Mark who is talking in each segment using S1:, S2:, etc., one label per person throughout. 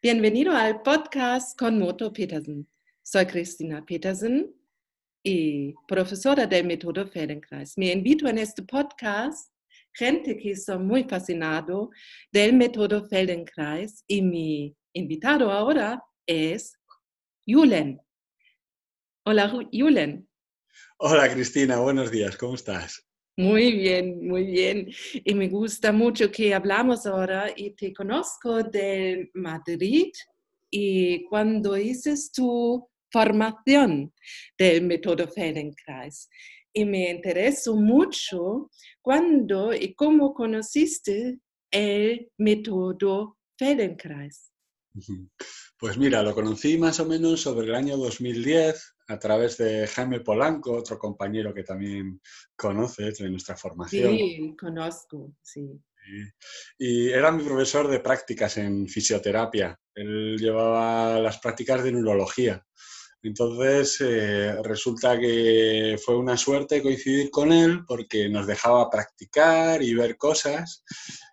S1: Bienvenido al podcast con Moto Petersen. Soy Cristina Petersen y profesora del método Feldenkrais. Me invito en este podcast gente que está muy fascinado del método Feldenkrais y mi invitado ahora es Julen. Hola, Julen.
S2: Hola, Cristina. Buenos días. ¿Cómo estás?
S1: Muy bien, muy bien. Y me gusta mucho que hablamos ahora y te conozco de Madrid y cuando hiciste tu formación del método Feldenkrais. Y me interesó mucho cuándo y cómo conociste el método Feldenkrais.
S2: Pues mira, lo conocí más o menos sobre el año 2010 a través de Jaime Polanco, otro compañero que también conoces de nuestra formación.
S1: Sí, conozco, sí.
S2: Y era mi profesor de prácticas en fisioterapia. Él llevaba las prácticas de neurología. Entonces, eh, resulta que fue una suerte coincidir con él porque nos dejaba practicar y ver cosas.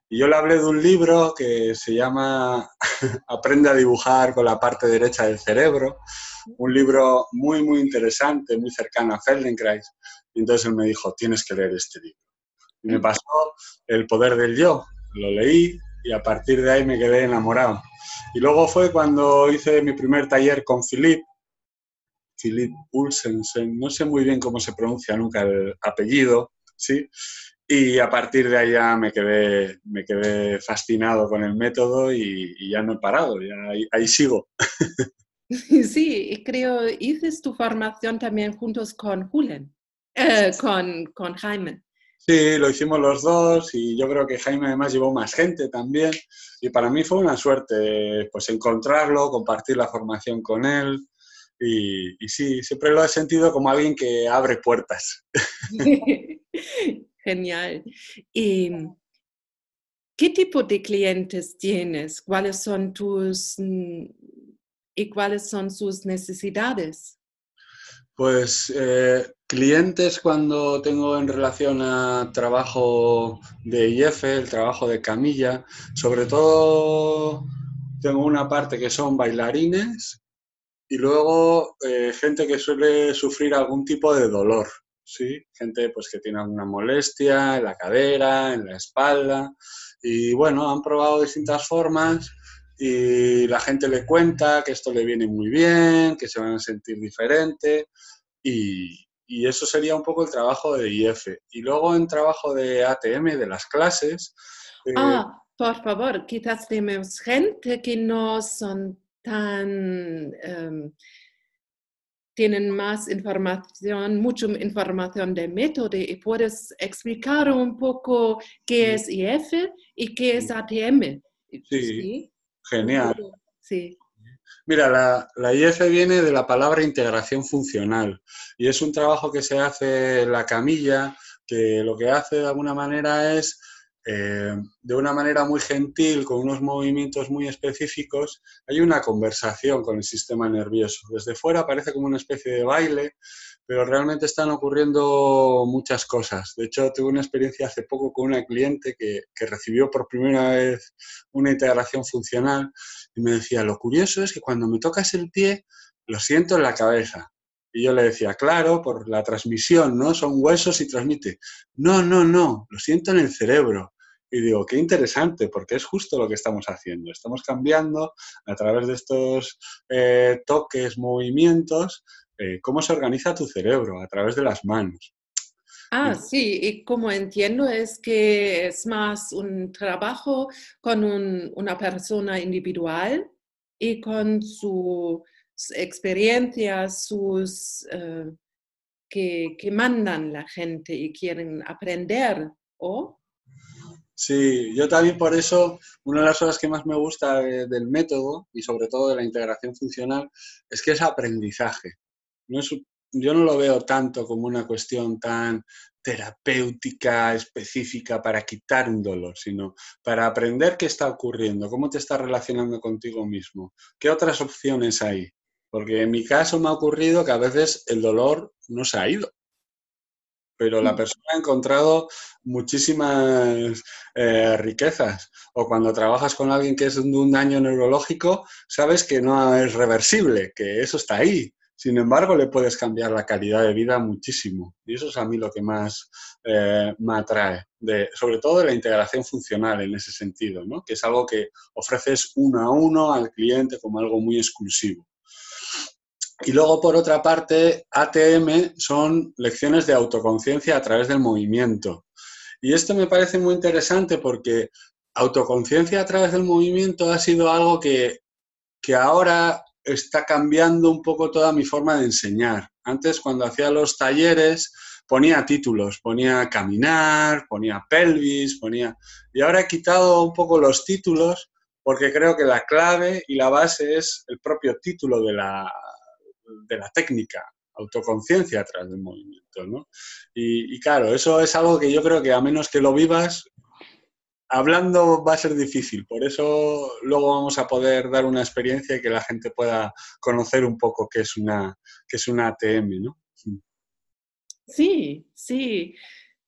S2: Y yo le hablé de un libro que se llama Aprende a dibujar con la parte derecha del cerebro, un libro muy, muy interesante, muy cercano a Feldenkrais. Y entonces él me dijo, tienes que leer este libro. Y me pasó El poder del yo. Lo leí y a partir de ahí me quedé enamorado. Y luego fue cuando hice mi primer taller con Philip, Philip Ulsensen, no sé muy bien cómo se pronuncia nunca el apellido, ¿sí? Y a partir de ahí ya me quedé, me quedé fascinado con el método y, ya no he parado, ya ahí, sigo.
S1: Sí, creo, hice tu formación también juntos con Julen, eh, con, con Jaime.
S2: Sí, lo hicimos los dos y yo creo que Jaime además llevó más gente también y para mí fue una suerte pues encontrarlo, compartir la formación con él y, y sí, siempre lo he sentido como alguien que abre puertas.
S1: Genial. ¿Y qué tipo de clientes tienes? ¿Cuáles son tus mm, cuáles son sus necesidades?
S2: Pues eh, clientes cuando tengo en relación a trabajo de IF, el trabajo de camilla, sobre todo tengo una parte que son bailarines y luego eh, gente que suele sufrir algún tipo de dolor. ¿Sí? Gente pues, que tiene alguna molestia en la cadera, en la espalda. Y bueno, han probado distintas formas y la gente le cuenta que esto le viene muy bien, que se van a sentir diferente y, eso sería un poco el trabajo de IF. Y luego en trabajo de ATM, de las clases.
S1: Eh, ah, por favor, quizás tenemos gente que no son tan... Em, tienen más información, mucha información del método y puedes explicar un poco qué es IF y qué es ATM.
S2: Sí, genial. Sí. Mira, la, la, IF viene de la palabra integración funcional y es un trabajo que se hace en la camilla que lo que hace de alguna manera es eh, de una manera muy gentil, con unos movimientos muy específicos, hay una conversación con el sistema nervioso. Desde fuera parece como una especie de baile, pero realmente están ocurriendo muchas cosas. De hecho, tuve una experiencia hace poco con una cliente que, que recibió por primera vez una integración funcional y me decía, lo curioso es que cuando me tocas el pie, lo siento en la cabeza. Y yo le decía, claro, por la transmisión, ¿no? Son huesos y transmite. No, no, no, lo siento en el cerebro. Y digo, qué interesante, porque es justo lo que estamos haciendo. Estamos cambiando a través de estos eh, toques, movimientos, eh, cómo se organiza tu cerebro a través de las manos.
S1: Ah, sí, y como entiendo es que es más un trabajo con una persona individual y con sus experiencias, sus eh, que, que mandan la gente y quieren aprender, ¿o?
S2: Sí, yo también por eso, una de las cosas que más me gusta del método y sobre todo de la integración funcional es que es aprendizaje. Yo no lo veo tanto como una cuestión tan terapéutica, específica para quitar un dolor, sino para aprender qué está ocurriendo, cómo te estás relacionando contigo mismo, qué otras opciones hay. Porque en mi caso me ha ocurrido que a veces el dolor no se ha ido, pero la mm. persona ha encontrado muchísimas eh, riquezas. O cuando trabajas con alguien que es de un daño neurológico, sabes que no es reversible, que eso está ahí. Sin embargo, le puedes cambiar la calidad de vida muchísimo. Y eso es a mí lo que más eh, me atrae, de, sobre todo de la integración funcional en ese sentido, ¿no? que es algo que ofreces uno a uno al cliente como algo muy exclusivo. Y luego, por otra parte, ATM son lecciones de autoconciencia a través del movimiento. Y esto me parece muy interesante porque autoconciencia a través del movimiento ha sido algo que, que ahora está cambiando un poco toda mi forma de enseñar. Antes, cuando hacía los talleres, ponía títulos, ponía caminar, ponía pelvis, ponía... Y ahora he quitado un poco los títulos porque creo que la clave y la base es el propio título de la, de la técnica, autoconciencia través del movimiento, ¿no? Y, claro, eso es algo que yo creo que a menos que lo vivas, hablando va a ser difícil. Por eso luego vamos a poder dar una experiencia y que la gente pueda conocer un poco qué es una, qué es una ATM, ¿no?
S1: Sí, sí.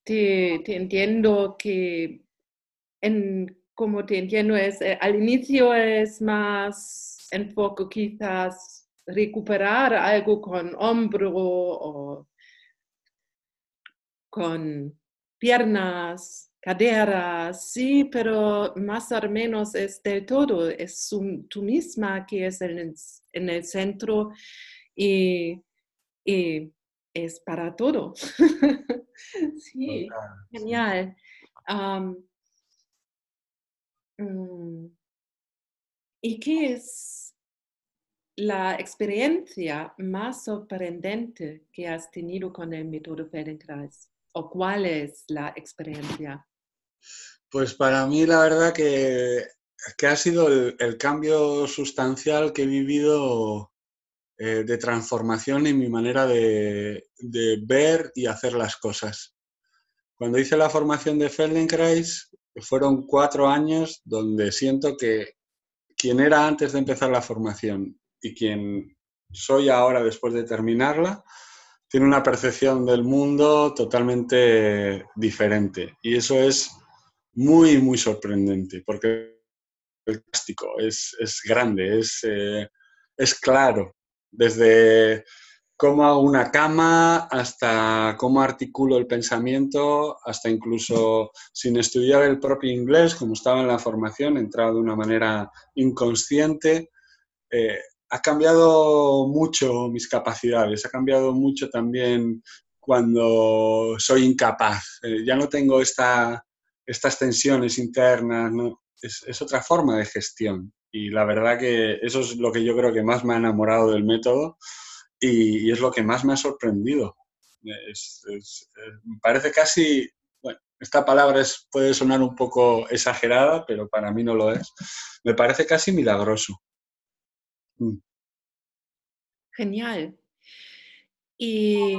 S1: Te, entiendo que en, como te entiendo es eh, al inicio es más enfoque quizás recuperar algo con hombro o con piernas, caderas, sí, pero más o menos es del todo, es tú misma que es en el, centro y, es para todo. sí, genial. Mm, ¿Y qué es la experiencia más sorprendente que has tenido con el método Feldenkrais? ¿O cuál es la experiencia?
S2: Pues para mí la verdad que, ha sido el, cambio sustancial que he vivido eh, de transformación en mi manera de, de, ver y hacer las cosas. Cuando hice la formación de Feldenkrais, fueron cuatro años donde siento que quien era antes de empezar la formación y quien soy ahora después de terminarla tiene una percepción del mundo totalmente diferente. Y eso es muy, muy sorprendente, porque el plástico es, es grande, es, eh, es claro, desde cómo hago una cama hasta cómo articulo el pensamiento, hasta incluso sin estudiar el propio inglés, como estaba en la formación, entraba de una manera inconsciente. Eh, ha cambiado mucho mis capacidades, ha cambiado mucho también cuando soy incapaz. Eh, ya no tengo esta, estas tensiones internas, es, otra forma de gestión. Y la verdad que eso es lo que yo creo que más me ha enamorado del método y, es lo que más me ha sorprendido. me parece casi, bueno, esta palabra puede sonar un poco exagerada, pero para mí no lo es. Me parece casi milagroso.
S1: Mm. Genial. ¿Y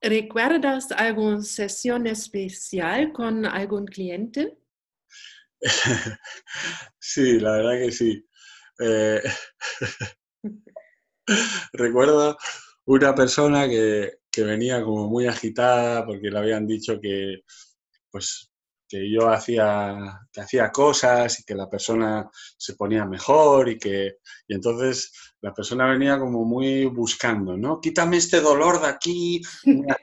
S1: recuerdas alguna sesión especial con algún cliente?
S2: Sí, la verdad que sí. Eh, recuerdo una persona que, que, venía como muy agitada porque le habían dicho que, pues, que yo hacía, que hacía cosas y que la persona se ponía mejor y que y entonces la persona venía como muy buscando, ¿no? Quítame este dolor de aquí,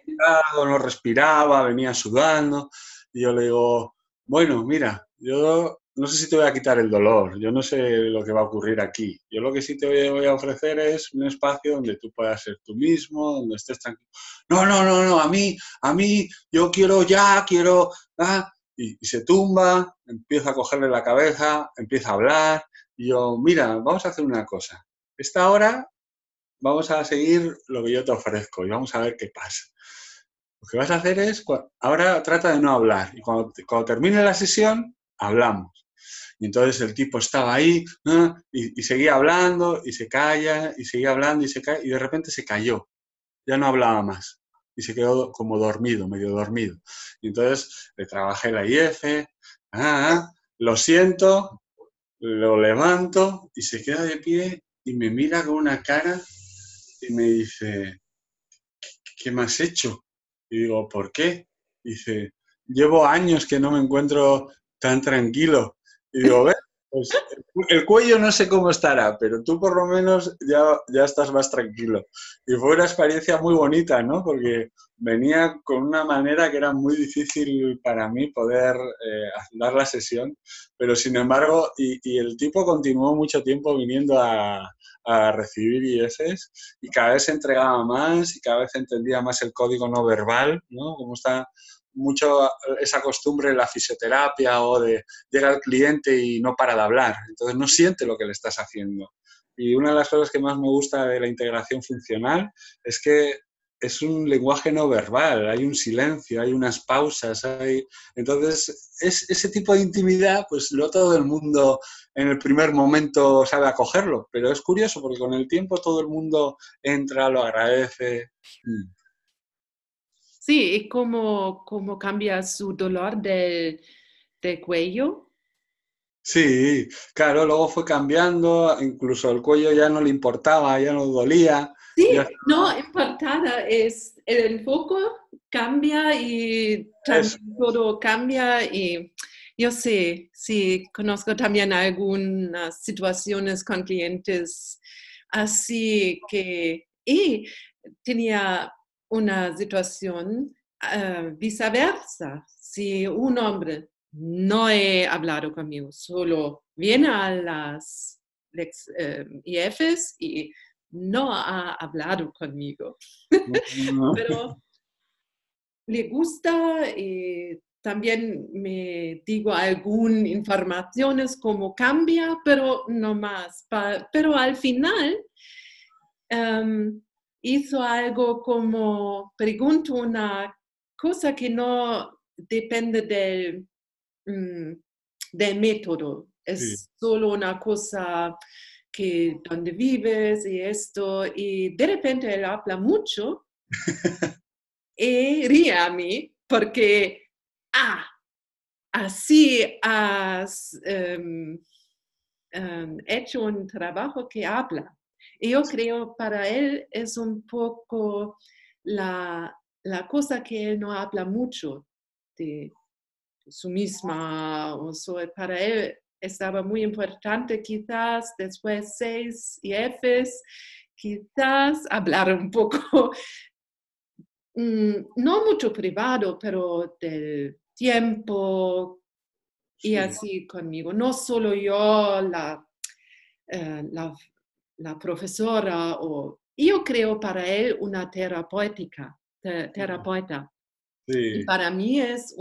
S2: no respiraba, venía sudando y yo le digo, bueno, mira, yo no sé si te voy a quitar el dolor, yo no sé lo que va a ocurrir aquí. Yo lo que sí te voy a ofrecer es un espacio donde tú puedas ser tú mismo, donde estés tranquilo. No, no, no, no, a mí, a mí, yo quiero ya, quiero, ah, y, se tumba, empieza a cogerle la cabeza, empieza a hablar, y yo, mira, vamos a hacer una cosa. Esta hora vamos a seguir lo que yo te ofrezco y vamos a ver qué pasa. Lo que vas a hacer es, ahora trata de no hablar y cuando, cuando termine la sesión, hablamos. Y entonces el tipo estaba ahí y, seguía hablando y se calla y seguía hablando y se y de repente se cayó. Ya no hablaba más y se quedó como dormido, medio dormido. Y entonces le trabajé la IF, ah, lo siento, lo levanto y se queda de pie y me mira con una cara y me dice, ¿qué me has hecho? Y digo, ¿por qué? dice, llevo años que no me encuentro tan tranquilo. Y digo, ¿ves? Pues el cuello no sé cómo estará, pero tú por lo menos ya, ya estás más tranquilo. Y fue una experiencia muy bonita, ¿no? Porque venía con una manera que era muy difícil para mí poder eh, dar la sesión, pero sin embargo, y, el tipo continuó mucho tiempo viniendo a, a recibir IFs y cada vez se entregaba más y cada vez entendía más el código no verbal, ¿no? Como está mucho esa costumbre en la fisioterapia o de llegar al cliente y no para de hablar. Entonces no siente lo que le estás haciendo. Y una de las cosas que más me gusta de la integración funcional es que es un lenguaje no verbal, hay un silencio, hay unas pausas, hay... Entonces, es, ese tipo de intimidad, pues no todo el mundo en el primer momento sabe acogerlo, pero es curioso porque con el tiempo todo el mundo entra, lo agradece. Mm.
S1: Sí, y cómo, cómo cambia su dolor del, cuello.
S2: Sí, claro, luego fue cambiando, incluso el cuello ya no le importaba, ya no dolía.
S1: Sí, no importaba, es el foco cambia y todo cambia y yo sé, sí, conozco también algunas situaciones con clientes así que y tenía una situación uh, viceversa. Si un hombre no ha hablado conmigo, solo viene a las uh, IFs y no ha hablado conmigo, pero le gusta y también me digo algunas informaciones como cambia, pero no más. pero al final, um, hizo algo como, pregunto una cosa que no depende del, mm, del método, es solo una cosa que donde vives y esto, y de repente él habla mucho y ríe a mí porque, ah, así has em, em, hecho un trabajo que habla. Y yo creo para él es un poco la, cosa que él no habla mucho de, su misma, o para él estaba muy importante quizás después seis y Fs, quizás hablar un poco, mm, no mucho privado, pero del tiempo y así conmigo. No solo yo, la, eh, la la profesora o yo creo para él una terapéutica, terapeuta. Y para mí es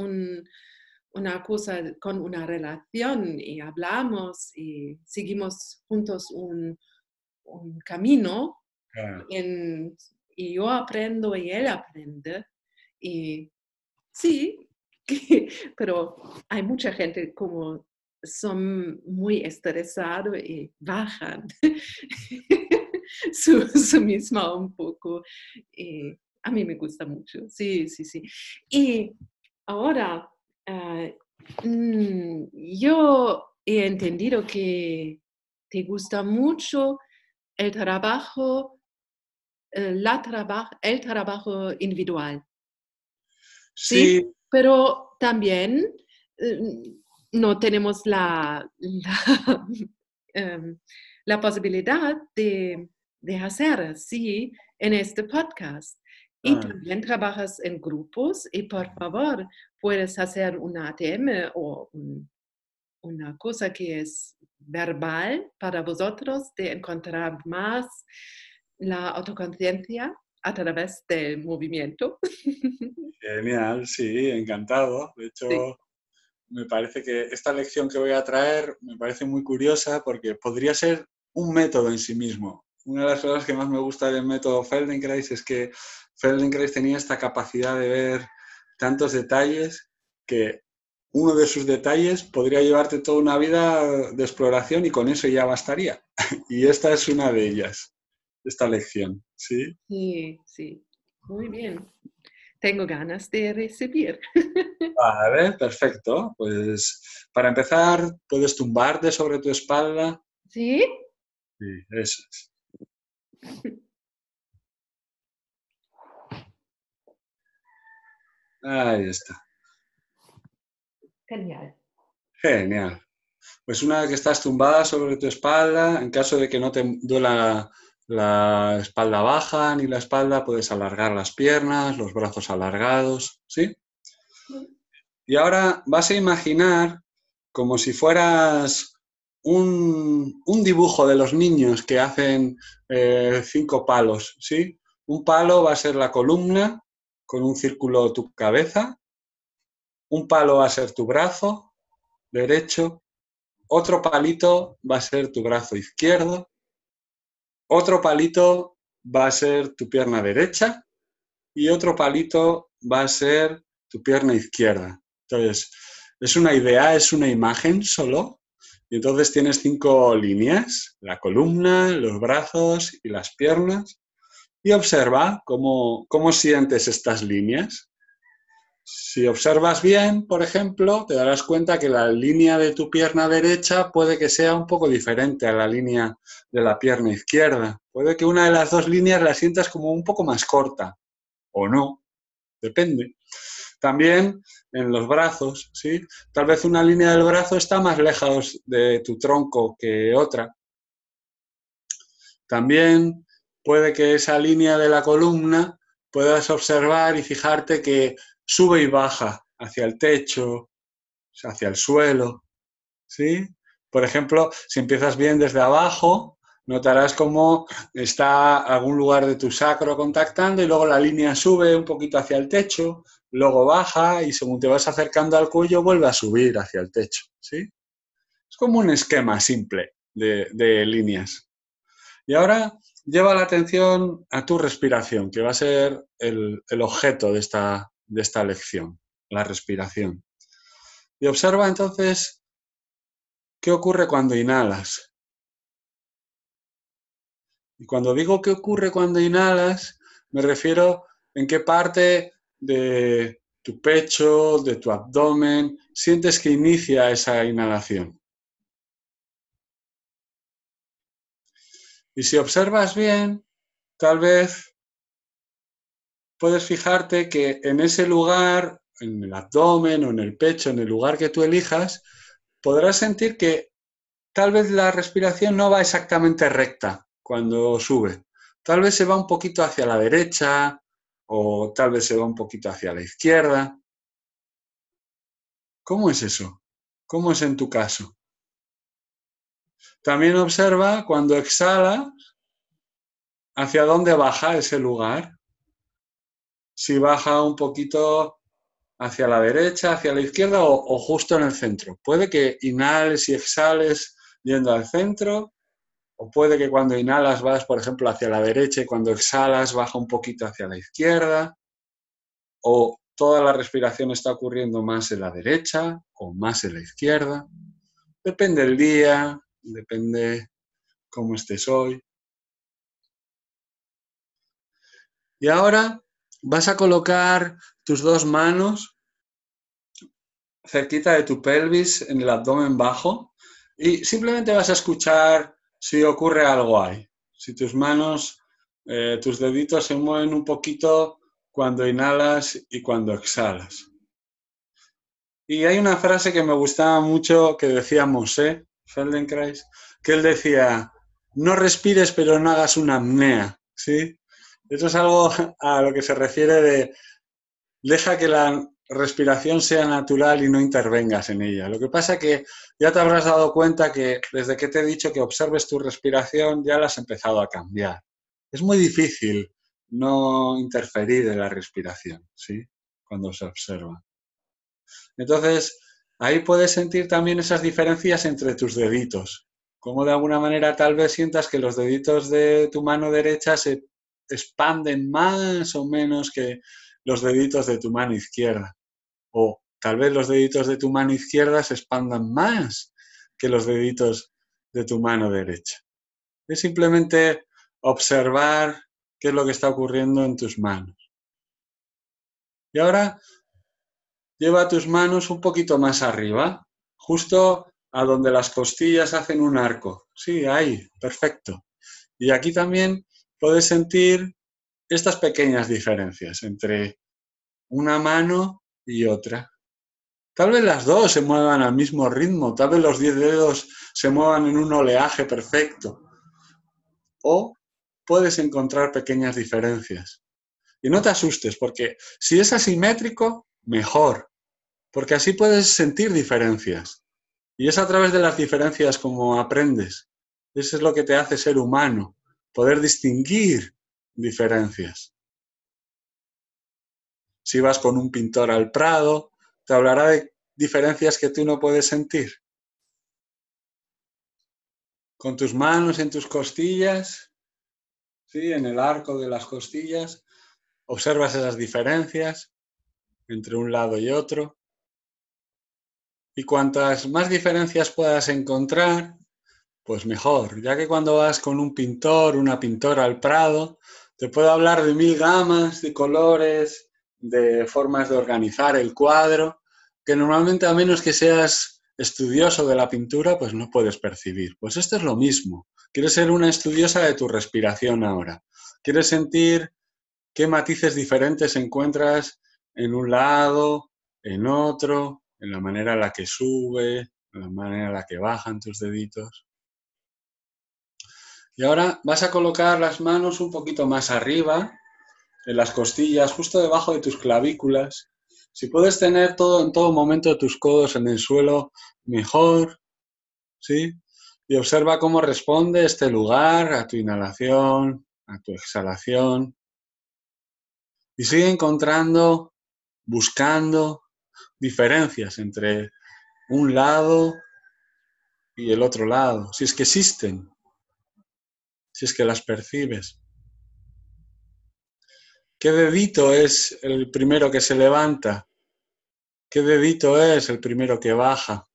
S1: una cosa con una relación y hablamos y seguimos juntos un, camino y yo aprendo y él aprende. Y sí, pero hay mucha gente como son muy estresados y bajan su, su misma un poco. Y a mí me gusta mucho, sí, sí, sí. Y ahora, ah, mm, yo he entendido que te gusta mucho el trabajo, eh, la el trabajo individual. Sí. Pero también mm, no tenemos la, em, la, posibilidad de, de, hacer así en este podcast. Y ah. también trabajas en grupos y por favor puedes hacer una ATM o una cosa que es verbal para vosotros de encontrar más la autoconciencia a través del movimiento.
S2: Genial, sí, encantado. De hecho, me parece que esta lección que voy a traer me parece muy curiosa porque podría ser un método en sí mismo. Una de las cosas que más me gusta del método Feldenkrais es que Feldenkrais tenía esta capacidad de ver tantos detalles que uno de sus detalles podría llevarte toda una vida de exploración y con eso ya bastaría. Y esta es una de ellas, esta lección, ¿sí?
S1: Sí, sí. Muy bien tengo ganas de recibir.
S2: Vale, perfecto. Pues para empezar, puedes tumbarte sobre tu espalda.
S1: ¿Sí?
S2: Sí, eso es. Ahí está.
S1: Genial.
S2: Genial. Pues una vez que estás tumbada sobre tu espalda, en caso de que no te duela la espalda baja ni la espalda, puedes alargar las piernas, los brazos alargados, ¿sí? Y ahora vas a imaginar como si fueras un, dibujo de los niños que hacen eh, cinco palos, ¿sí? Un palo va a ser la columna con un círculo tu cabeza, un palo va a ser tu brazo derecho, otro palito va a ser tu brazo izquierdo, otro palito va a ser tu pierna derecha y otro palito va a ser tu pierna izquierda. Entonces, es una idea, es una imagen solo. Y entonces tienes cinco líneas, la columna, los brazos y las piernas. Y observa cómo, cómo sientes estas líneas. Si observas bien, por ejemplo, te darás cuenta que la línea de tu pierna derecha puede que sea un poco diferente a la línea de la pierna izquierda. Puede que una de las dos líneas la sientas como un poco más corta, o no, depende. También en los brazos, ¿sí? Tal vez una línea del brazo está más lejos de tu tronco que otra. También puede que esa línea de la columna puedas observar y fijarte que sube y baja hacia el techo, hacia el suelo, ¿sí? Por ejemplo, si empiezas bien desde abajo, notarás cómo está algún lugar de tu sacro contactando y luego la línea sube un poquito hacia el techo, luego baja y según te vas acercando al cuello vuelve a subir hacia el techo, ¿sí? Es como un esquema simple de, líneas. Y ahora lleva la atención a tu respiración, que va a ser el, el objeto de esta, de esta lección, la respiración. Y observa entonces qué ocurre cuando inhalas. Y cuando digo qué ocurre cuando inhalas, me refiero en qué parte de tu pecho, de tu abdomen, sientes que inicia esa inhalación. Y si observas bien, tal vez puedes fijarte que en ese lugar, en el abdomen o en el pecho, en el lugar que tú elijas, podrás sentir que tal vez la respiración no va exactamente recta cuando sube. Tal vez se va un poquito hacia la derecha o tal vez se va un poquito hacia la izquierda. ¿Cómo es eso? ¿Cómo es en tu caso? También observa cuando exhala hacia dónde baja ese lugar si baja un poquito hacia la derecha, hacia la izquierda o, justo en el centro. Puede que inhales y exhales yendo al centro, o puede que cuando inhalas vas, por ejemplo, hacia la derecha y cuando exhalas baja un poquito hacia la izquierda, o toda la respiración está ocurriendo más en la derecha o más en la izquierda. Depende del día, depende cómo estés hoy. Y ahora vas a colocar tus dos manos cerquita de tu pelvis, en el abdomen bajo, y simplemente vas a escuchar si ocurre algo ahí. Si tus manos, eh, tus deditos se mueven un poquito cuando inhalas y cuando exhalas. Y hay una frase que me gustaba mucho que decía Mosé Feldenkrais, que él decía, no respires pero no hagas una apnea, ¿sí? Eso es algo a lo que se refiere de deja que la respiración sea natural y no intervengas en ella. Lo que pasa que ya te habrás dado cuenta que desde que te he dicho que observes tu respiración ya la has empezado a cambiar. Es muy difícil no interferir en la respiración, ¿sí? Cuando se observa. Entonces, ahí puedes sentir también esas diferencias entre tus deditos. Como de alguna manera tal vez sientas que los deditos de tu mano derecha se expanden más o menos que los deditos de tu mano izquierda. O tal vez los deditos de tu mano izquierda se expandan más que los deditos de tu mano derecha. Es simplemente observar qué es lo que está ocurriendo en tus manos. Y ahora lleva tus manos un poquito más arriba, justo a donde las costillas hacen un arco. Sí, ahí, perfecto. Y aquí también puedes sentir estas pequeñas diferencias entre una mano y otra. Tal vez las dos se muevan al mismo ritmo, tal vez los diez dedos se muevan en un oleaje perfecto. O puedes encontrar pequeñas diferencias. Y no te asustes, porque si es asimétrico, mejor, porque así puedes sentir diferencias. Y es a través de las diferencias como aprendes. Eso es lo que te hace ser humano, poder distinguir diferencias. Si vas con un pintor al Prado, te hablará de diferencias que tú no puedes sentir. Con tus manos en tus costillas, ¿sí? en el arco de las costillas, observas esas diferencias entre un lado y otro. Y cuantas más diferencias puedas encontrar, pues mejor, ya que cuando vas con un pintor, una pintora al Prado, te puedo hablar de mil gamas, de colores, de formas de organizar el cuadro, que normalmente a menos que seas estudioso de la pintura, pues no puedes percibir. Pues esto es lo mismo. Quieres ser una estudiosa de tu respiración ahora. Quieres sentir qué matices diferentes encuentras en un lado, en otro, en la manera en la que sube, en la manera en la que bajan tus deditos. Y ahora vas a colocar las manos un poquito más arriba, en las costillas, justo debajo de tus clavículas. Si puedes tener todo en todo momento tus codos en el suelo, mejor. ¿Sí? Y observa cómo responde este lugar a tu inhalación, a tu exhalación. Y sigue encontrando, buscando diferencias entre un lado y el otro lado, si es que existen, si es que las percibes. ¿Qué dedito es el primero que se levanta? ¿Qué dedito es el primero que baja?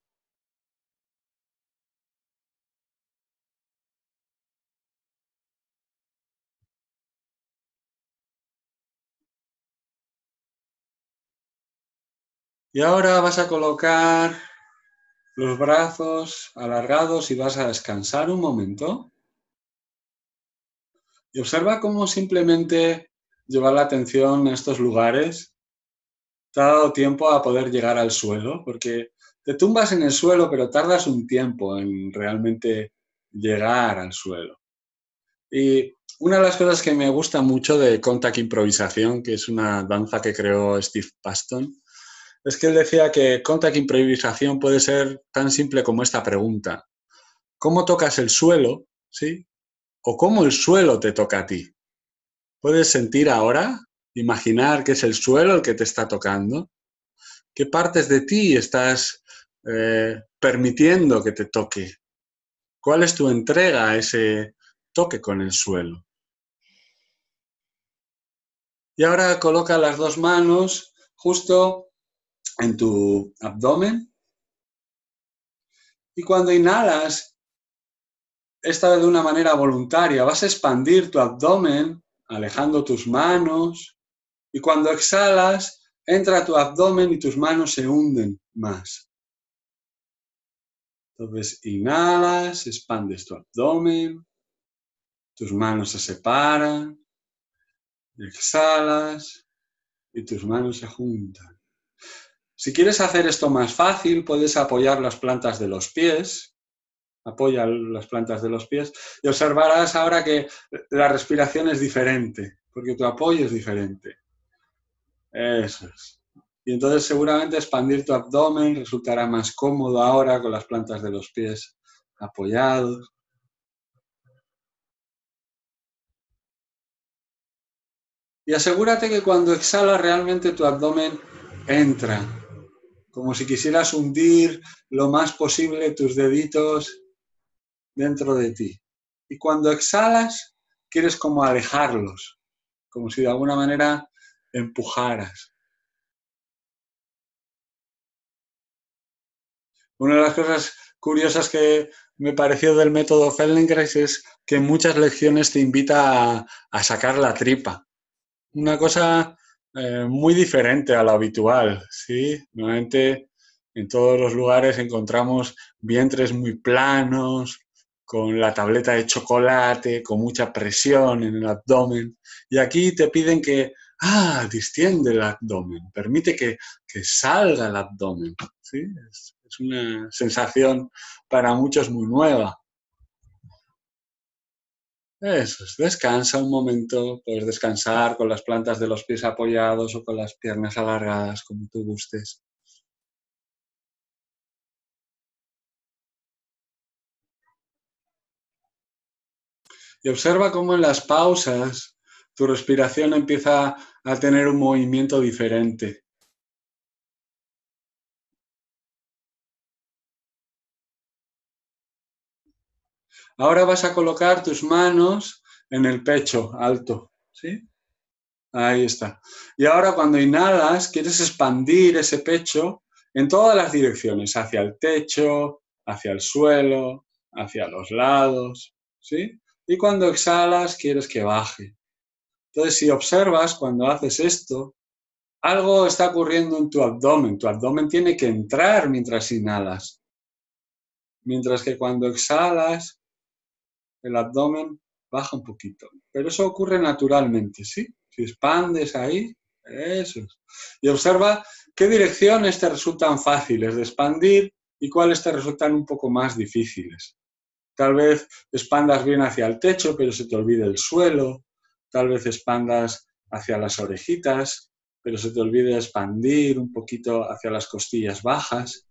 S2: Y ahora vas a colocar los brazos alargados y vas a descansar un momento. Y observa cómo simplemente llevar la atención a estos lugares te ha dado tiempo a poder llegar al suelo, porque te tumbas en el suelo, pero tardas un tiempo en realmente llegar al suelo. Y una de las cosas que me gusta mucho de Contact Improvisación, que es una danza que creó Steve Paston, es que él decía que Contact Improvisación puede ser tan simple como esta pregunta. ¿Cómo tocas el suelo? ¿Sí? ¿O cómo el suelo te toca a ti? ¿Puedes sentir ahora, imaginar que es el suelo el que te está tocando? ¿Qué partes de ti estás eh, permitiendo que te toque? ¿Cuál es tu entrega a ese toque con el suelo? Y ahora coloca las dos manos justo en tu abdomen. Y cuando inhalas, esta vez de una manera voluntaria, vas a expandir tu abdomen alejando tus manos y cuando exhalas, entra tu abdomen y tus manos se hunden más. Entonces inhalas, expandes tu abdomen, tus manos se separan, exhalas y tus manos se juntan. Si quieres hacer esto más fácil, puedes apoyar las plantas de los pies apoya las plantas de los pies y observarás ahora que la respiración es diferente, porque tu apoyo es diferente. Eso es. Y entonces seguramente expandir tu abdomen resultará más cómodo ahora con las plantas de los pies apoyados. Y asegúrate que cuando exhalas realmente tu abdomen entra, como si quisieras hundir lo más posible tus deditos dentro de ti. Y cuando exhalas, quieres como alejarlos, como si de alguna manera empujaras. Una de las cosas curiosas que me pareció del método Feldenkrais es que en muchas lecciones te invita a, sacar la tripa. Una cosa eh, muy diferente a lo habitual, ¿sí? Normalmente en todos los lugares encontramos vientres muy planos, con la tableta de chocolate, con mucha presión en el abdomen. Y aquí te piden que ah, distiende el abdomen, permite que, salga el abdomen. ¿sí? Es, es una sensación para muchos muy nueva. Eso es, descansa un momento, puedes descansar con las plantas de los pies apoyados o con las piernas alargadas, como tú gustes. Y observa cómo en las pausas tu respiración empieza a tener un movimiento diferente. Ahora vas a colocar tus manos en el pecho alto, ¿sí? Ahí está. Y ahora cuando inhalas, quieres expandir ese pecho en todas las direcciones, hacia el techo, hacia el suelo, hacia los lados, ¿sí? Y cuando exhalas, quieres que baje. Entonces, si observas cuando haces esto, algo está ocurriendo en tu abdomen. Tu abdomen tiene que entrar mientras inhalas. Mientras que cuando exhalas, el abdomen baja un poquito. Pero eso ocurre naturalmente, ¿sí? Si expandes ahí, eso es. Y observa qué direcciones te resultan fáciles de expandir y cuáles te resultan un poco más difíciles. Tal vez expandas bien hacia el techo, pero se te olvide el suelo. Tal vez expandas hacia las orejitas, pero se te olvide expandir un poquito hacia las costillas bajas.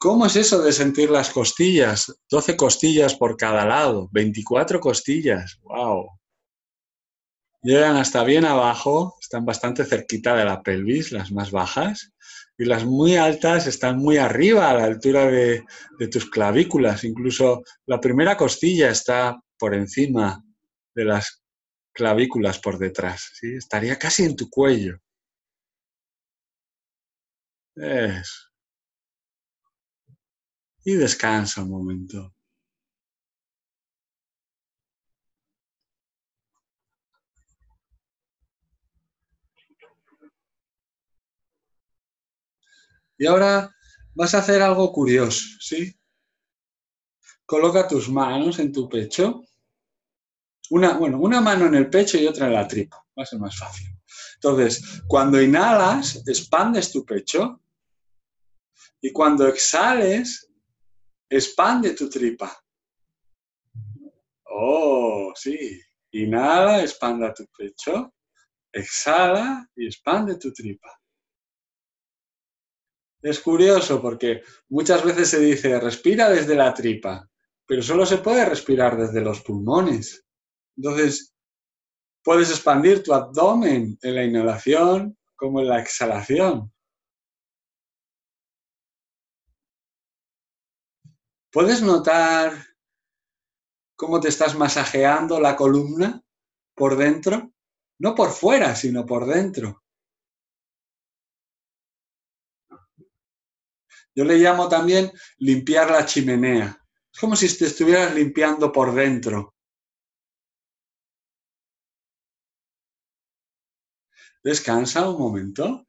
S2: ¿Cómo es eso de sentir las costillas? 12 costillas por cada lado, 24 costillas, wow. Llegan hasta bien abajo, están bastante cerquita de la pelvis, las más bajas, y las muy altas están muy arriba, a la altura de, tus clavículas. Incluso la primera costilla está por encima de las clavículas por detrás, estaría casi en tu cuello. Eso y descansa un momento. Y ahora vas a hacer algo curioso, ¿sí? Coloca tus manos en tu pecho. Una, bueno, una mano en el pecho y otra en la tripa. Va a ser más fácil. Entonces, cuando inhalas, expandes tu pecho. Y cuando exhales, expande tu tripa. Oh, sí. Inhala, expanda tu pecho. Exhala y expande tu tripa. Es curioso porque muchas veces se dice respira desde la tripa, pero solo se puede respirar desde los pulmones. Entonces, puedes expandir tu abdomen en la inhalación como en la exhalación. ¿Puedes notar cómo te estás masajeando la columna por dentro? No por fuera, sino por dentro. Yo le llamo también limpiar la chimenea. Es como si te estuvieras limpiando por dentro. Descansa un momento.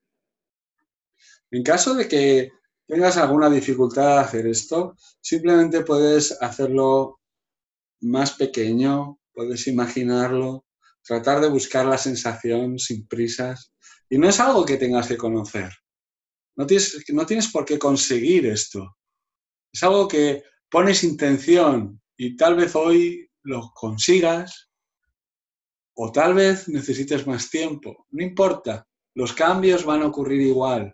S2: En caso de que tengas alguna dificultad a hacer esto, simplemente puedes hacerlo más pequeño, puedes imaginarlo, tratar de buscar la sensación sin prisas. Y no es algo que tengas que conocer. No tienes, no tienes por qué conseguir esto. Es algo que pones intención y tal vez hoy lo consigas o tal vez necesites más tiempo. No importa, los cambios van a ocurrir igual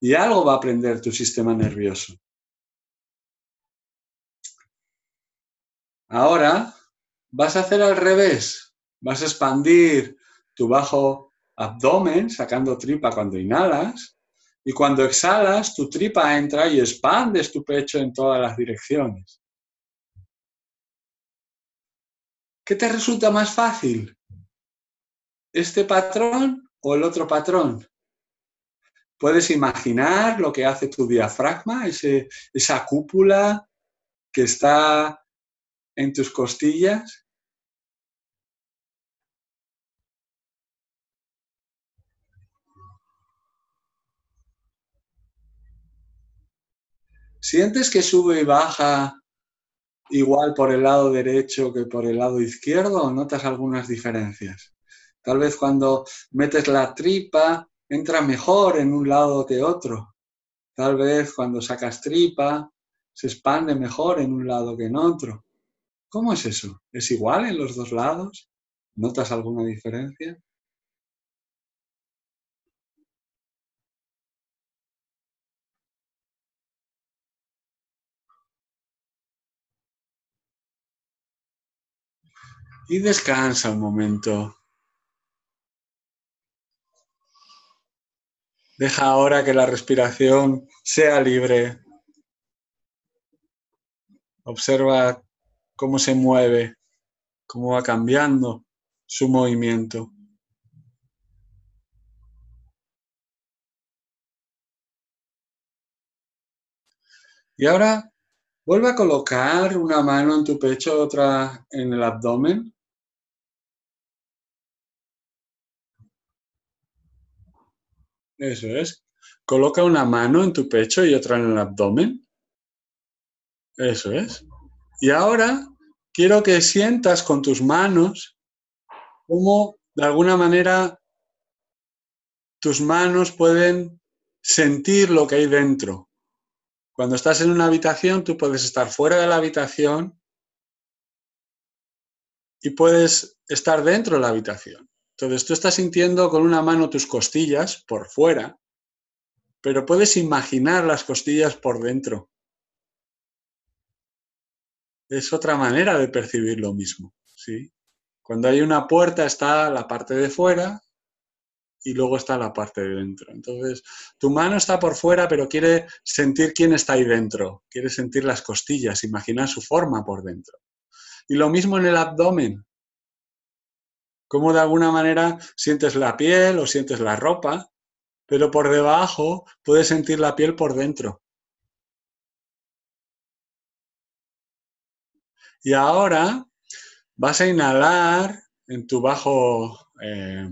S2: y algo va a aprender tu sistema nervioso. Ahora vas a hacer al revés. Vas a expandir tu bajo abdomen, sacando tripa cuando inhalas, y cuando exhalas, tu tripa entra y expandes tu pecho en todas las direcciones. ¿Qué te resulta más fácil? ¿Este patrón o el otro patrón? ¿Puedes imaginar lo que hace tu diafragma, esa cúpula que está en tus costillas? ¿Sientes que sube y baja igual por el lado derecho que por el lado izquierdo o notas algunas diferencias? Tal vez cuando metes la tripa entra mejor en un lado que otro. Tal vez cuando sacas tripa se expande mejor en un lado que en otro. ¿Cómo es eso? ¿Es igual en los dos lados? ¿Notas alguna diferencia? Y descansa un momento. Deja ahora que la respiración sea libre. Observa cómo se mueve, cómo va cambiando su movimiento. Y ahora vuelve a colocar una mano en tu pecho, otra en el abdomen. Eso es. Coloca una mano en tu pecho y otra en el abdomen. Eso es. Y ahora quiero que sientas con tus manos cómo de alguna manera tus manos pueden sentir lo que hay dentro. Cuando estás en una habitación, tú puedes estar fuera de la habitación y puedes estar dentro de la habitación. Entonces tú estás sintiendo con una mano tus costillas por fuera, pero puedes imaginar las costillas por dentro. Es otra manera de percibir lo mismo, ¿sí? Cuando hay una puerta está la parte de fuera y luego está la parte de dentro. Entonces, tu mano está por fuera, pero quiere sentir quién está ahí dentro, quiere sentir las costillas, imaginar su forma por dentro. Y lo mismo en el abdomen cómo de alguna manera sientes la piel o sientes la ropa, pero por debajo puedes sentir la piel por dentro. Y ahora vas a inhalar en tu bajo eh,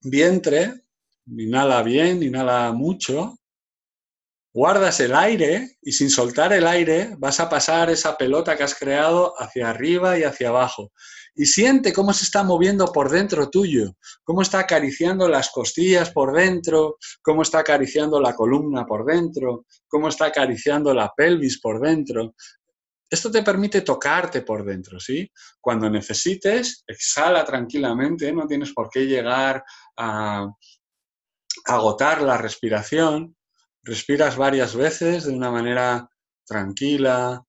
S2: vientre, inhala bien, inhala mucho, guardas el aire y sin soltar el aire vas a pasar esa pelota que has creado hacia arriba y hacia abajo. Y siente cómo se está moviendo por dentro tuyo, cómo está acariciando las costillas por dentro, cómo está acariciando la columna por dentro, cómo está acariciando la pelvis por dentro. Esto te permite tocarte por dentro, ¿sí? Cuando necesites, exhala tranquilamente, no tienes por qué llegar a agotar la respiración, respiras varias veces de una manera tranquila,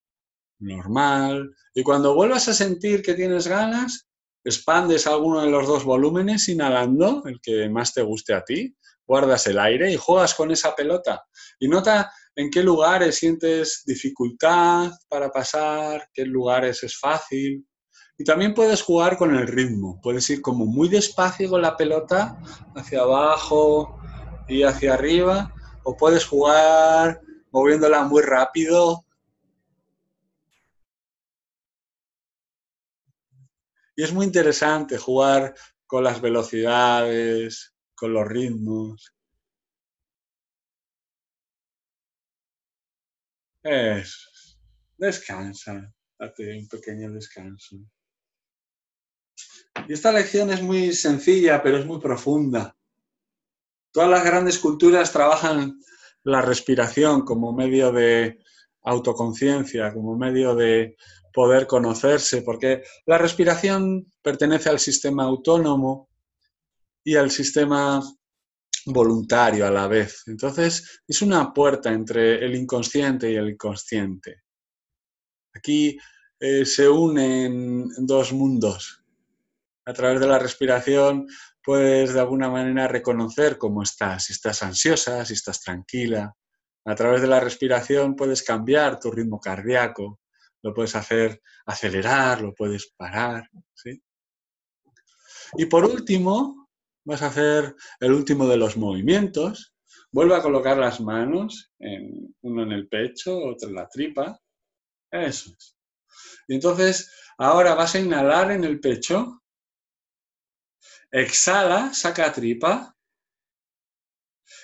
S2: normal, y cuando vuelvas a sentir que tienes ganas, expandes alguno de los dos volúmenes inhalando, el que más te guste a ti, guardas el aire y juegas con esa pelota. Y nota en qué lugares sientes dificultad para pasar, qué lugares es fácil. Y también puedes jugar con el ritmo. Puedes ir como muy despacio con la pelota hacia abajo y hacia arriba o puedes jugar moviéndola muy rápido. Y es muy interesante jugar con las velocidades, con los ritmos. Eso. Descansa. Date un pequeño descanso. Y esta lección es muy sencilla, pero es muy profunda. Todas las grandes culturas trabajan la respiración como medio de autoconciencia, como medio de poder conocerse, porque la respiración pertenece al sistema autónomo y al sistema voluntario a la vez. Entonces, es una puerta entre el inconsciente y el inconsciente. Aquí eh, se unen dos mundos. A través de la respiración puedes de alguna manera reconocer cómo estás, si estás ansiosa, si estás tranquila. A través de la respiración puedes cambiar tu ritmo cardíaco, lo puedes hacer acelerar, lo puedes parar. Y por último, vas a hacer el último de los movimientos. Vuelve a colocar las manos, uno en el pecho, otro en la tripa. Eso es. Y entonces, ahora vas a inhalar en el pecho Exhala, saca tripa.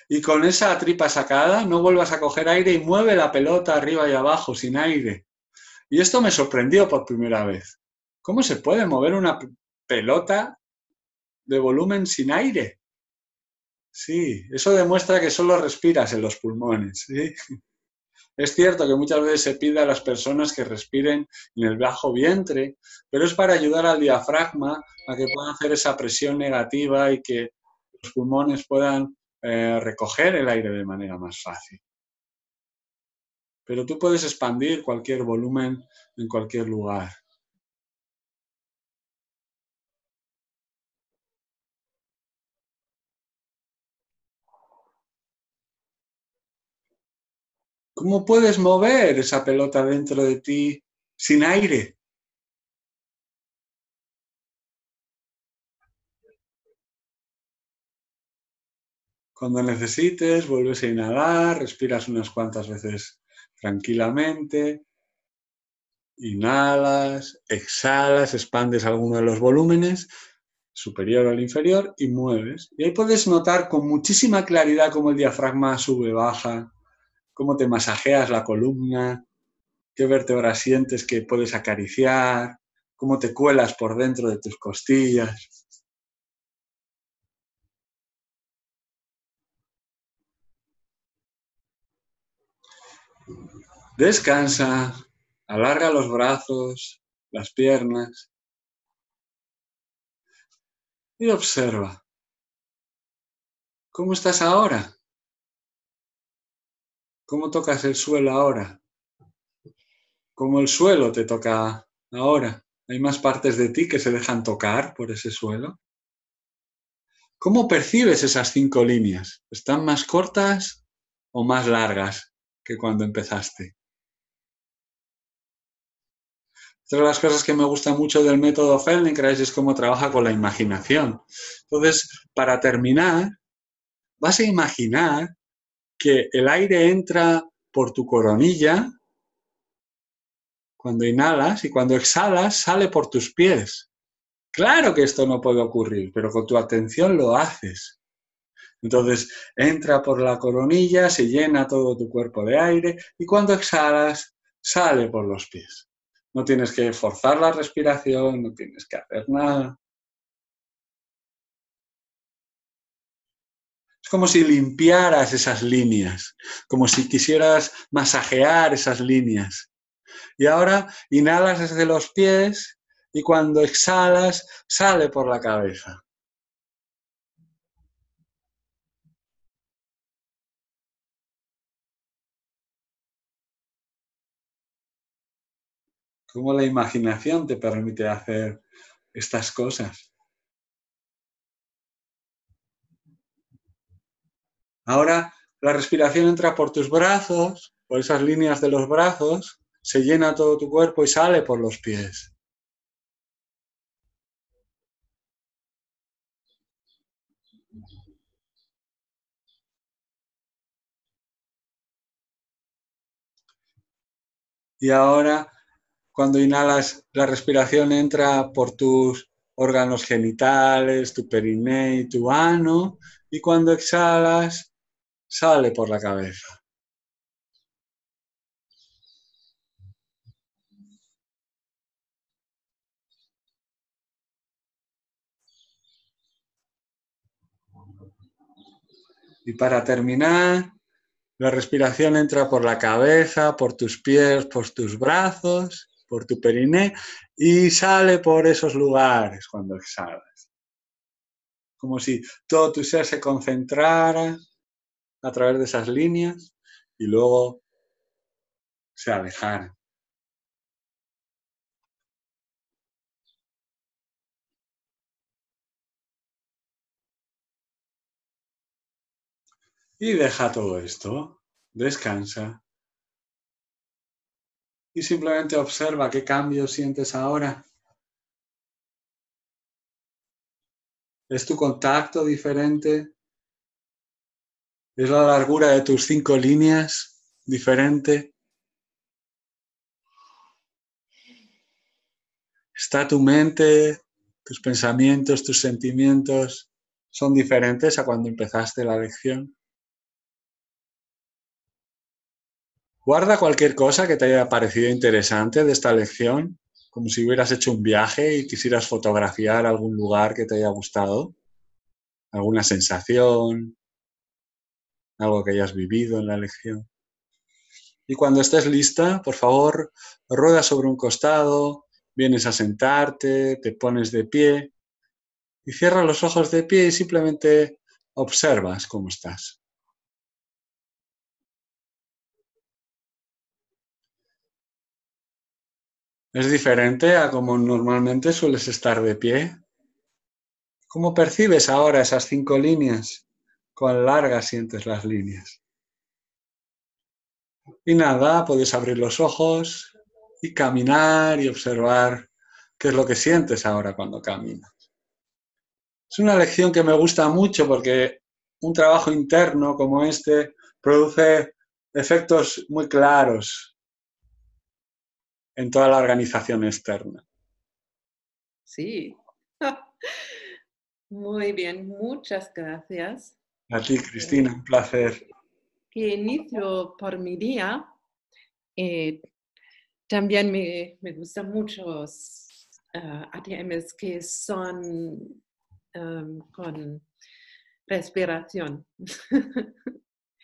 S2: Y con esa tripa sacada no vuelvas a coger aire y mueve la pelota arriba y abajo sin aire. Y esto me sorprendió por primera vez. ¿Cómo se puede mover una pelota de volumen sin aire? Sí, eso demuestra que solo respiras en los pulmones. Es cierto que muchas veces se pide a las personas que respiren en el bajo vientre, pero es para ayudar al diafragma a que pueda hacer esa presión negativa y que los pulmones puedan eh, recoger el aire de manera más fácil. Pero tú puedes expandir cualquier volumen en cualquier lugar. ¿Cómo puedes mover esa pelota dentro de ti sin aire? Cuando necesites, vuelves a inhalar, respiras unas cuantas veces tranquilamente, inhalas, exhalas, expandes alguno de los volúmenes, superior o inferior, y mueves. Y ahí puedes notar con muchísima claridad cómo el diafragma sube, baja, cómo te masajeas la columna, qué vértebras sientes que puedes acariciar, cómo te cuelas por dentro de tus costillas. Descansa, alarga los brazos, las piernas y observa. ¿Cómo estás ahora? ¿Cómo tocas el suelo ahora? ¿Cómo el suelo te toca ahora? ¿Hay más partes de ti que se dejan tocar por ese suelo? ¿Cómo percibes esas cinco líneas? ¿Están más cortas o más largas que cuando empezaste? Otra de las cosas que me gusta mucho del método Feldenkrais es cómo trabaja con la imaginación. Entonces, para terminar, vas a imaginar que el aire entra por tu coronilla cuando inhalas y cuando exhalas sale por tus pies. Claro que esto no puede ocurrir, pero con tu atención lo haces. Entonces entra por la coronilla, se llena todo tu cuerpo de aire y cuando exhalas sale por los pies. No tienes que forzar la respiración, no tienes que hacer nada. como si limpiaras esas líneas, como si quisieras masajear esas líneas. Y ahora inhalas desde los pies y cuando exhalas sale por la cabeza. Cómo la imaginación te permite hacer estas cosas. Ahora la respiración entra por tus brazos, por esas líneas de los brazos, se llena todo tu cuerpo y sale por los pies. Y ahora, cuando inhalas, la respiración entra por tus órganos genitales, tu perineo tu ano, y cuando exhalas, sale por la cabeza. Y para terminar, la respiración entra por la cabeza, por tus pies, por tus brazos, por tu periné y sale por esos lugares cuando exhalas. Como si todo tu ser se concentrara a través de esas líneas y luego se alejar. Y deja todo esto, descansa y simplemente observa qué cambios sientes ahora. ¿Es tu contacto diferente? ¿Es la largura de tus cinco líneas diferente? ¿Está tu mente, tus pensamientos, tus sentimientos son diferentes a cuando empezaste la lección? Guarda cualquier cosa que te haya parecido interesante de esta lección, como si hubieras hecho un viaje y quisieras fotografiar algún lugar que te haya gustado, alguna sensación, algo que hayas vivido en la lección. Y cuando estés lista, por favor, rueda sobre un costado, vienes a sentarte, te pones de pie y cierra los ojos de pie y simplemente observas cómo estás. ¿Es diferente a como normalmente sueles estar de pie? ¿Cómo percibes ahora esas cinco líneas? ¿Cuán largas sientes las líneas? Y nada, puedes abrir los ojos y caminar y observar qué es lo que sientes ahora cuando caminas. Es una lección que me gusta mucho porque un trabajo interno como este produce efectos muy claros en toda la organización externa.
S1: Sí. Muy bien, muchas gracias.
S2: A ti, Cristina, un placer.
S1: Que inicio por mi día. Eh, también me, me gustan muchos uh, ATMs que son um, con respiración.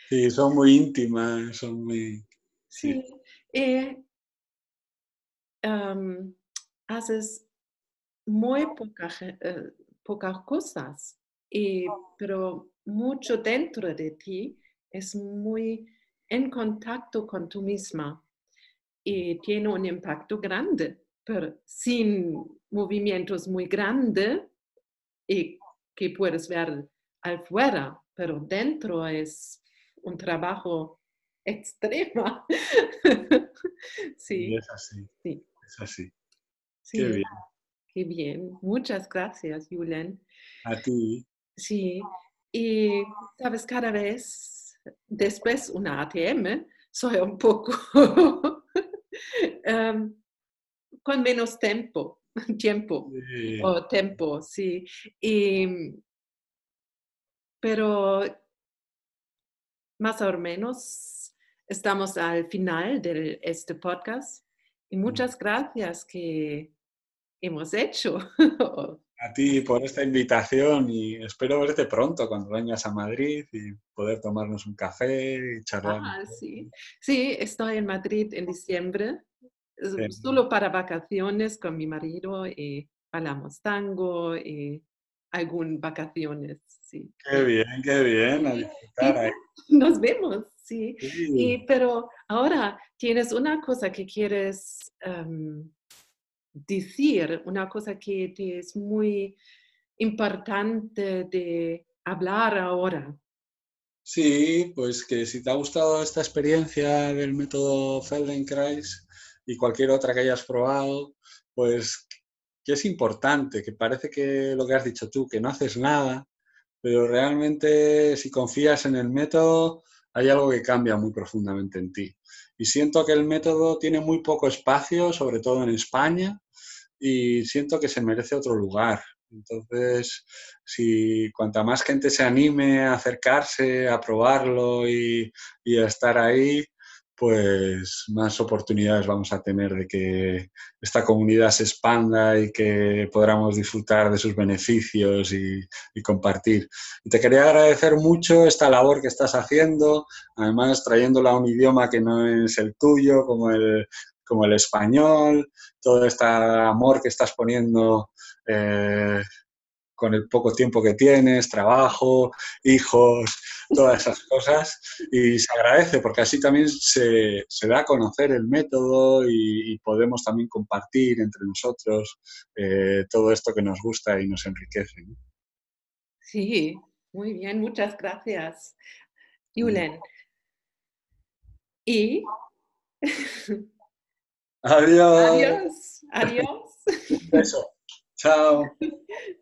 S2: Sí, son muy íntimas, son muy...
S1: Sí, eh, um, haces muy eh, pocas cosas, y, pero mucho dentro de ti es muy en contacto con tú misma y tiene un impacto grande, pero sin movimientos muy grandes y que puedes ver afuera, pero dentro es un trabajo extremo.
S2: sí. es así. Sí. Es así.
S1: Sí. Qué bien. Qué bien. Muchas gracias, Julen.
S2: A ti.
S1: Sí. Y, sabes, cada vez después una ATM, soy un poco um, con menos tiempo, tiempo o tiempo, sí. pero más o menos estamos al final de este podcast y muchas gracias que hemos hecho.
S2: A ti por esta invitación y espero verte pronto cuando vengas a Madrid y poder tomarnos un café y charlar.
S1: Ah, sí. sí, estoy en Madrid en diciembre, solo para vacaciones con mi marido y hablamos tango y algún vacaciones. Sí.
S2: Qué bien, qué bien, a disfrutar
S1: Nos vemos, sí. Y, pero ahora tienes una cosa que quieres em, decir, una cosa que te es muy importante de hablar ahora.
S2: Sí, pues que si te ha gustado esta experiencia del método Feldenkrais y cualquier otra que hayas probado, pues que es importante, que parece que lo que has dicho tú, que no haces nada, pero realmente si confías en el método, hay algo que cambia muy profundamente en ti. Y siento que el método tiene muy poco espacio, sobre todo en España, y siento que se merece otro lugar. Entonces, si cuanta más gente se anime a acercarse, a probarlo y, a estar ahí, pues más oportunidades vamos a tener de que esta comunidad se expanda y que podamos disfrutar de sus beneficios y, compartir. Y te quería agradecer mucho esta labor que estás haciendo, además trayéndola a un idioma que no es el tuyo, como el, como el español, todo este amor que estás poniendo eh, con el poco tiempo que tienes, trabajo, hijos, todas esas cosas. Y se agradece porque así también se, da a conocer el método y, podemos también compartir entre nosotros eh, todo esto que nos gusta y nos enriquece.
S1: Sí, muy bien, muchas gracias, Yulen. Y
S2: Adiós.
S1: Adiós. Adiós.
S2: Un beso. Chao.